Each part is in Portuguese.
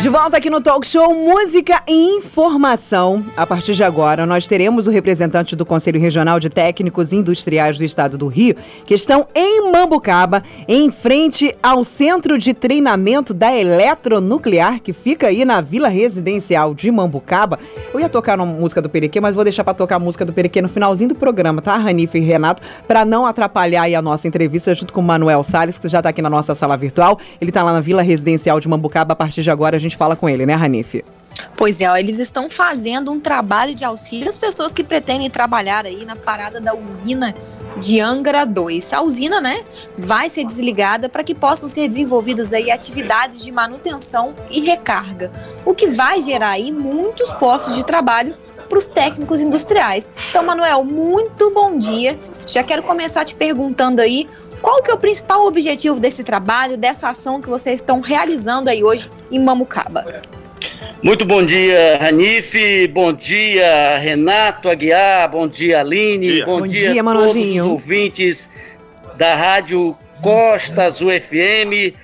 De volta aqui no Talk Show Música e Informação. A partir de agora, nós teremos o representante do Conselho Regional de Técnicos Industriais do Estado do Rio, que estão em Mambucaba, em frente ao Centro de Treinamento da Eletronuclear, que fica aí na Vila Residencial de Mambucaba. Eu ia tocar uma música do Perequê, mas vou deixar para tocar a música do Perequê no finalzinho do programa, tá, Ranife e Renato? Para não atrapalhar aí a nossa entrevista junto com o Manuel Salles, que já está aqui na nossa sala virtual. Ele está lá na Vila Residencial de Mambucaba. A partir de agora, a gente gente fala com ele, né, Ranife? Pois é, ó, eles estão fazendo um trabalho de auxílio às pessoas que pretendem trabalhar aí na parada da usina de Angra 2. A usina, né, vai ser desligada para que possam ser desenvolvidas aí atividades de manutenção e recarga, o que vai gerar aí muitos postos de trabalho para os técnicos industriais. Então, Manuel, muito bom dia. Já quero começar te perguntando aí qual que é o principal objetivo desse trabalho, dessa ação que vocês estão realizando aí hoje em Mamucaba? Muito bom dia, Ranife. Bom dia, Renato Aguiar. Bom dia, Aline. Bom, bom dia, dia a todos os ouvintes da Rádio Costa Azul FM.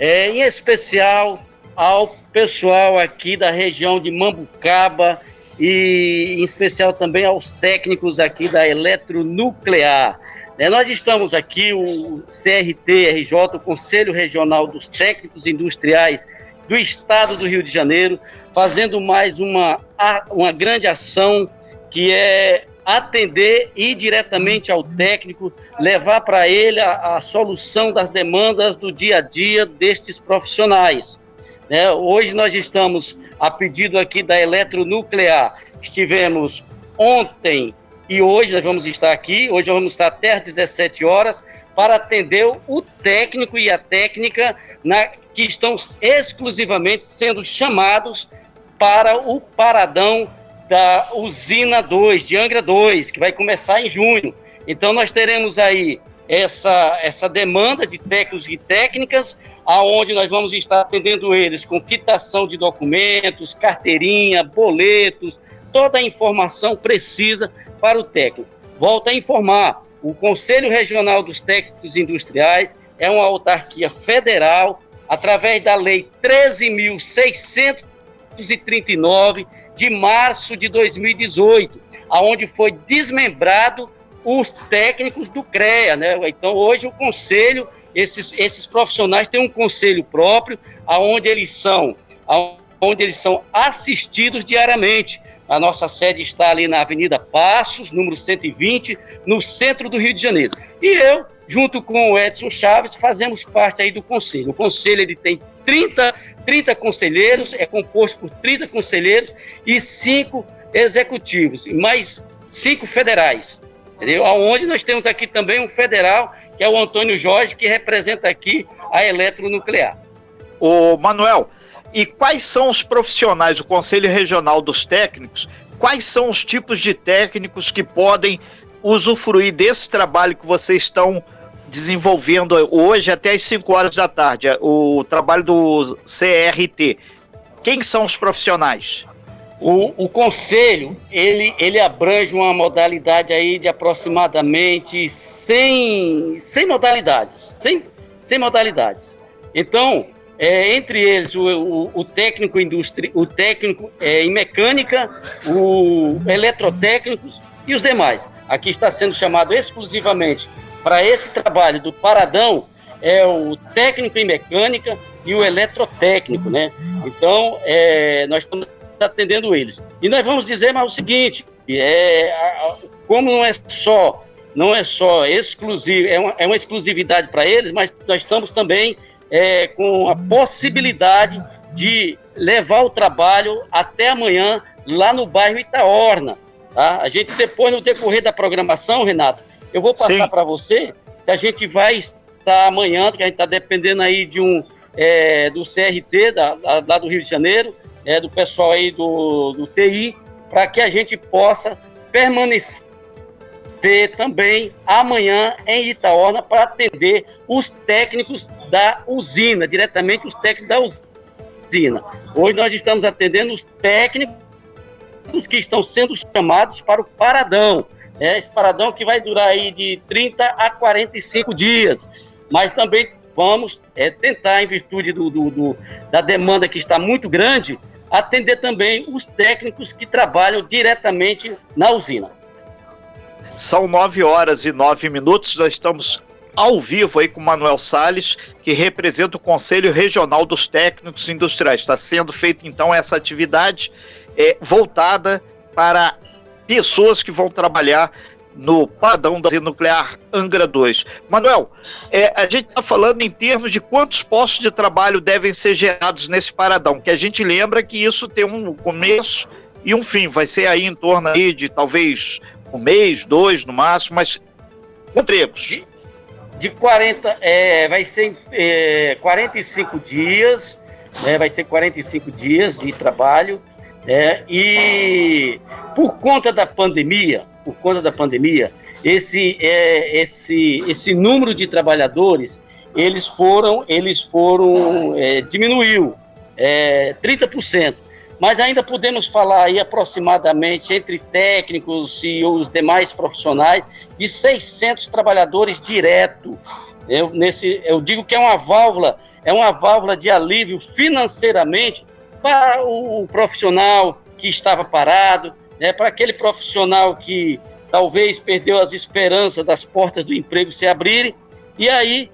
É, em especial ao pessoal aqui da região de Mambucaba e em especial também aos técnicos aqui da Eletronuclear. É, nós estamos aqui, o CRT-RJ, o Conselho Regional dos Técnicos Industriais do Estado do Rio de Janeiro, fazendo mais uma, uma grande ação que é atender e diretamente ao técnico, levar para ele a, a, solução das demandas do dia a dia destes profissionais. É, hoje nós estamos, a pedido aqui da Eletronuclear, estivemos ontem e hoje nós vamos estar aqui, hoje vamos estar até às 17 horas, para atender o técnico e a técnica na, que estão exclusivamente sendo chamados para o paradão da usina 2, de Angra 2, que vai começar em junho. Então nós teremos aí essa, essa demanda de técnicos e técnicas, aonde nós vamos estar atendendo eles com quitação de documentos, carteirinha, boletos, toda a informação precisa para o técnico. Volto a informar: o Conselho Regional dos Técnicos Industriais é uma autarquia federal, através da Lei 13.639 de março de 2018, aonde foi desmembrado os técnicos do CREA, né? Então hoje o conselho, esses, esses profissionais têm um conselho próprio, aonde eles são, aonde eles são assistidos diariamente. A nossa sede está ali na Avenida Passos, número 120, no centro do Rio de Janeiro. E eu, junto com o Edson Chaves, fazemos parte aí do conselho. O conselho ele tem 30, 30 conselheiros, é composto por 30 conselheiros e cinco executivos, mais cinco federais. Entendeu? Onde nós temos aqui também um federal, que é o Antônio Jorge, que representa aqui a Eletronuclear. O Manuel, e quais são os profissionais, o Conselho Regional dos Técnicos, quais são os tipos de técnicos que podem usufruir desse trabalho que vocês estão desenvolvendo hoje até as 5 horas da tarde, o trabalho do CRT. Quem são os profissionais? O, o conselho, ele, ele abrange uma modalidade aí de aproximadamente 100, 100 modalidades, 100, 100 modalidades. Então, é, entre eles o, o, o técnico indústria, o técnico é, em mecânica, o eletrotécnicos e os demais. Aqui está sendo chamado exclusivamente para esse trabalho do paradão é o técnico em mecânica e o eletrotécnico, né? Então, é, nós estamos atendendo eles. E nós vamos dizer mais o seguinte, é, como não é só não é só exclusivo, é uma, é uma exclusividade para eles, mas nós estamos também é, com a possibilidade de levar o trabalho até amanhã lá no bairro Itaorna. Tá? A gente depois, no decorrer da programação, Renato, eu vou passar para você se a gente vai estar amanhã, que a gente está dependendo aí de um é, do CRT, da, da, lá do Rio de Janeiro, é, do pessoal aí do, do TI, para que a gente possa permanecer também amanhã em Itaorna para atender os técnicos da usina, diretamente os técnicos da usina. Hoje nós estamos atendendo os técnicos que estão sendo chamados para o paradão. É, esse paradão que vai durar aí de 30 a 45 dias. mas também vamos é, tentar, em virtude do, do, do, da demanda que está muito grande, atender também os técnicos que trabalham diretamente na usina. São nove horas e nove minutos, nós estamos ao vivo aí com o Manuel Sales, que representa o Conselho Regional dos Técnicos Industriais. Está sendo feita então essa atividade é, voltada para pessoas que vão trabalhar no padrão da nuclear Angra 2. Manuel, é, a gente está falando em termos de quantos postos de trabalho devem ser gerados nesse paradão, que a gente lembra que isso tem um começo e um fim, vai ser aí em torno aí de talvez um mês, dois no máximo, mas empregos. De, de 40, é, vai ser é, 45 dias, né, vai ser 45 dias de trabalho, é, e por conta da pandemia, por conta da pandemia, esse, é, esse, esse número de trabalhadores, eles foram, eles foram, é, diminuiu é, 30%. Mas ainda podemos falar aí aproximadamente entre técnicos e os demais profissionais de 600 trabalhadores direto. Eu, nesse, eu digo que é uma válvula, é uma válvula de alívio financeiramente para o profissional que estava parado, né, para aquele profissional que talvez perdeu as esperanças das portas do emprego se abrirem, e aí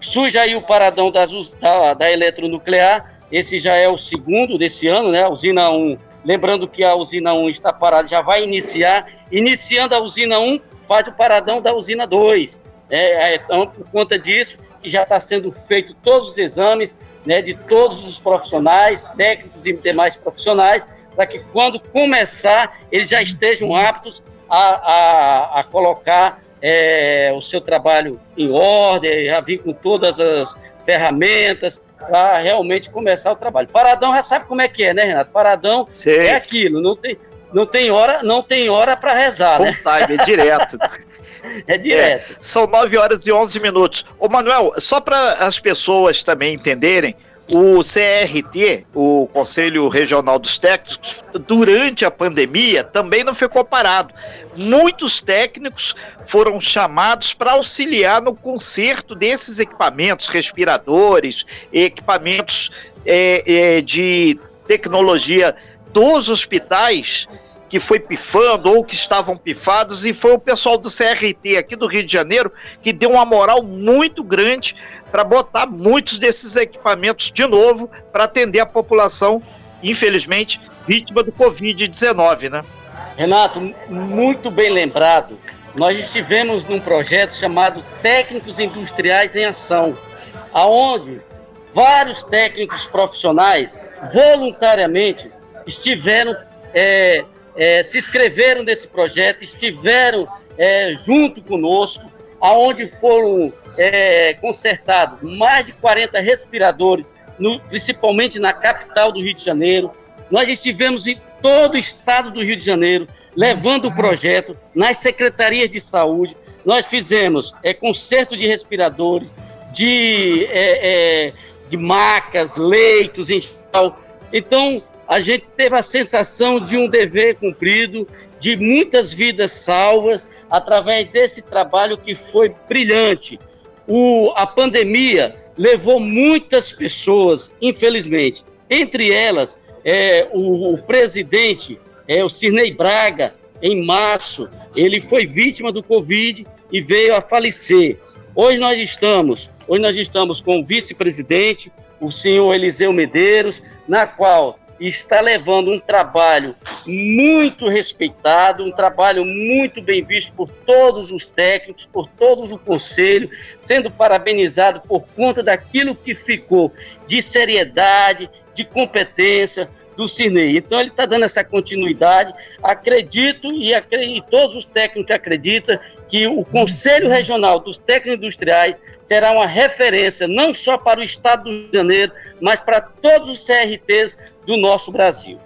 surge aí o paradão das, da, da eletronuclear, esse já é o segundo desse ano, né, a usina 1, lembrando que a usina 1 está parada, já vai iniciar, iniciando a usina 1, faz o paradão da usina 2, é, então, por conta disso, já está sendo feito todos os exames, né, de todos os profissionais, técnicos e demais profissionais, para que quando começar eles já estejam aptos a, a, a colocar é, o seu trabalho em ordem, a vir com todas as ferramentas para realmente começar o trabalho. Paradão já sabe como é que é, né, Renato? Paradão Sim. é aquilo, não tem, não tem hora, não tem hora para rezar, Full né? Time, é direto. é direto. É, são 9 horas e 11 minutos. Ô, Manuel, só para as pessoas também entenderem, o CRT, o Conselho Regional dos Técnicos, durante a pandemia também não ficou parado. Muitos técnicos foram chamados para auxiliar no conserto desses equipamentos, respiradores, equipamentos é, é, de tecnologia dos hospitais que foi pifando ou que estavam pifados, e foi o pessoal do CRT aqui do Rio de Janeiro que deu uma moral muito grande para botar muitos desses equipamentos de novo para atender a população, infelizmente, vítima do Covid-19, né? Renato, muito bem lembrado. Nós estivemos num projeto chamado Técnicos Industriais em Ação, aonde vários técnicos profissionais voluntariamente estiveram é, é, se inscreveram nesse projeto, estiveram é, junto conosco, aonde foram é, consertados mais de 40 respiradores, no, principalmente na capital do Rio de Janeiro. Nós estivemos em todo o estado do Rio de Janeiro, levando o projeto nas secretarias de saúde. Nós fizemos é, conserto de respiradores, de, é, é, de macas, leitos em. Então, a gente teve a sensação de um dever cumprido, de muitas vidas salvas através desse trabalho que foi brilhante. O, a pandemia levou muitas pessoas, infelizmente, entre elas é, o, o presidente, é, o Cirnei Braga, em março, ele foi vítima do Covid e veio a falecer. Hoje nós estamos, hoje nós estamos com o vice-presidente, o senhor Eliseu Medeiros, na qual está levando um trabalho muito respeitado, um trabalho muito bem visto por todos os técnicos, por todos o conselho, sendo parabenizado por conta daquilo que ficou de seriedade, de competência, do Cirnei. Então ele está dando essa continuidade. Acredito e, e todos os técnicos acreditam que o Conselho Regional dos Técnicos Industriais será uma referência não só para o Estado do Rio de Janeiro, mas para todos os CRTs do nosso Brasil.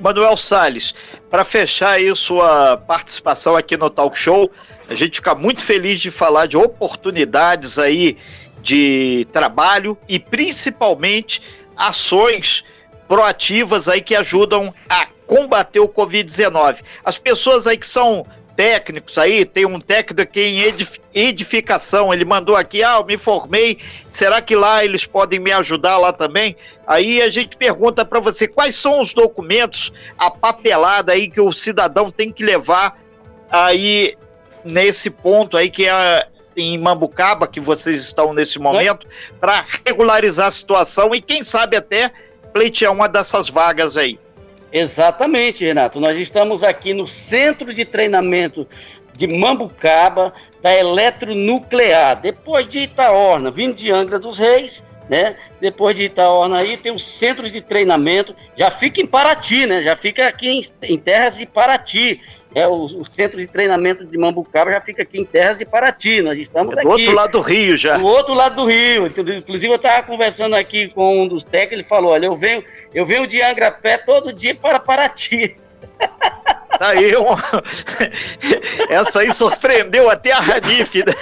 Manuel Sales, para fechar aí sua participação aqui no Talk Show, a gente fica muito feliz de falar de oportunidades aí de trabalho e principalmente ações proativas aí que ajudam a combater o Covid-19. As pessoas aí que são técnicos aí, tem um técnico aqui em edificação, ele mandou aqui, ah, eu me formei, será que lá eles podem me ajudar lá também? Aí a gente pergunta para você, quais são os documentos, a papelada aí que o cidadão tem que levar aí nesse ponto aí que é em Mambucaba, que vocês estão nesse momento, para regularizar a situação e quem sabe até pleitear uma dessas vagas aí. Exatamente, Renato. Nós estamos aqui no Centro de Treinamento de Mambucaba da Eletronuclear, depois de Itaorna, vindo de Angra dos Reis, né? Depois de Itaorna aí tem o centro de treinamento, já fica em Paraty, né? Já fica aqui em, em terras de Paraty. É, o, o, centro de treinamento de Mambucaba já fica aqui em Terras de Paraty. Nós estamos é do aqui. Do outro lado do Rio já. Do outro lado do Rio. Inclusive, eu estava conversando aqui com um dos técnicos, ele falou: olha, eu venho, eu venho de Angra Pé todo dia para Paraty. Tá aí, um... essa aí surpreendeu até a Ranif. Né?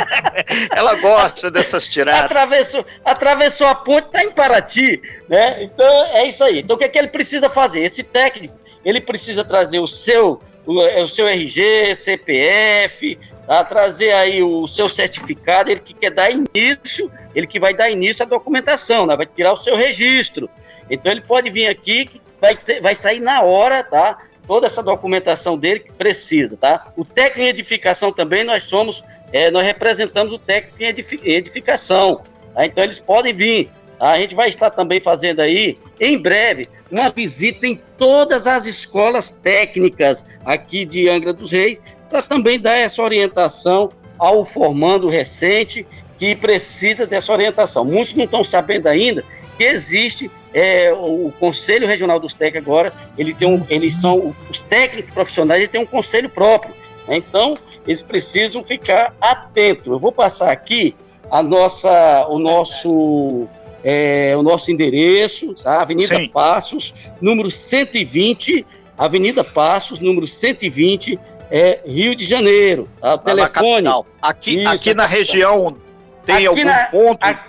Ela gosta dessas tiradas. Atravessou, atravessou a ponte, está em Paraty, né? Então é isso aí. Então o que, é que ele precisa fazer? Esse técnico ele precisa trazer o seu, o, é, o seu RG, CPF, tá? trazer aí o seu certificado, ele que quer dar início, ele que vai dar início à documentação, né? vai tirar o seu registro. Então ele pode vir aqui, vai, ter, vai sair na hora, tá? Toda essa documentação dele que precisa, tá? O técnico em edificação também, nós somos, é, nós representamos o técnico em edificação. Tá? Então eles podem vir. A gente vai estar também fazendo aí, em breve, uma visita em todas as escolas técnicas aqui de Angra dos Reis, para também dar essa orientação ao formando recente que precisa dessa orientação. Muitos não estão sabendo ainda que existe é, o Conselho Regional dos Técnicos agora, ele tem um, eles são os técnicos profissionais, eles têm um conselho próprio. Né? Então, eles precisam ficar atentos. Eu vou passar aqui a nossa, o nosso é, o nosso endereço, tá? Avenida Sim. Passos, número 120, Avenida Passos, número 120, é, Rio de Janeiro. Tá? O telefone. Aqui, isso, aqui na região tem aqui algum na, ponto? A,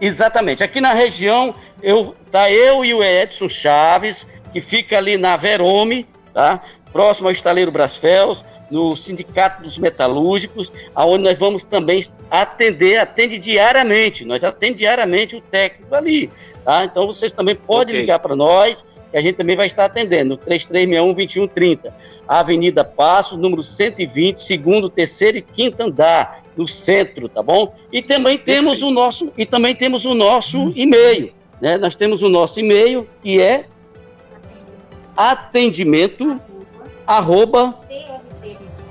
exatamente. Aqui na região eu, tá eu e o Edson Chaves, que fica ali na Verome, tá? Próximo ao estaleiro Brasfels no Sindicato dos Metalúrgicos, aonde nós vamos também atender, atende diariamente, nós atendemos diariamente o técnico ali, tá? Então vocês também podem okay. ligar para nós, que a gente também vai estar atendendo, 3361-2130, Avenida Passo, número 120, segundo, terceiro e quinto andar, no centro, tá bom? E também temos Perfeito. o nosso, e também temos o nosso e-mail, né? Nós temos o nosso e-mail, que é atendimento arroba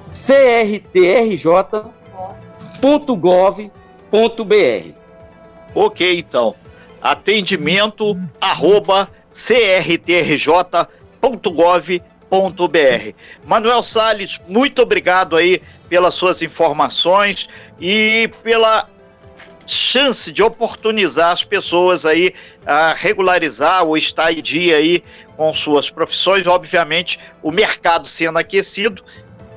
crtrj.gov.br. Ok, então. Atendimento arroba crtrj.gov.br. Manuel Sales, muito obrigado aí pelas suas informações e pela chance de oportunizar as pessoas aí a regularizar ou estar em dia aí com suas profissões. Obviamente, o mercado sendo aquecido,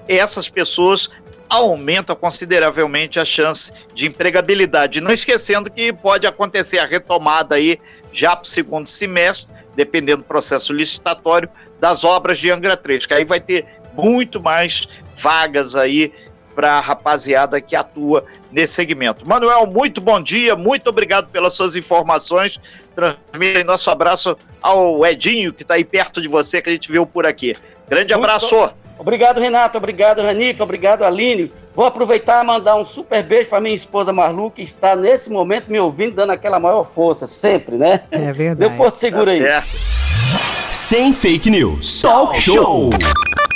essas pessoas aumentam consideravelmente a chance de empregabilidade. Não esquecendo que pode acontecer a retomada aí já para o segundo semestre, dependendo do processo licitatório, das obras de Angra 3, que aí vai ter muito mais vagas aí para a rapaziada que atua nesse segmento. Manuel, muito bom dia, muito obrigado pelas suas informações. Transmita nosso abraço ao Edinho, que está aí perto de você, que a gente viu por aqui. Grande muito abraço. Obrigado, Renato. Obrigado, Ranife. Obrigado, Aline. Vou aproveitar e mandar um super beijo para minha esposa Marlu, que está nesse momento me ouvindo, dando aquela maior força, sempre, né? É verdade. Deu porto seguro tá aí. Certo. Sem fake news. Talk show.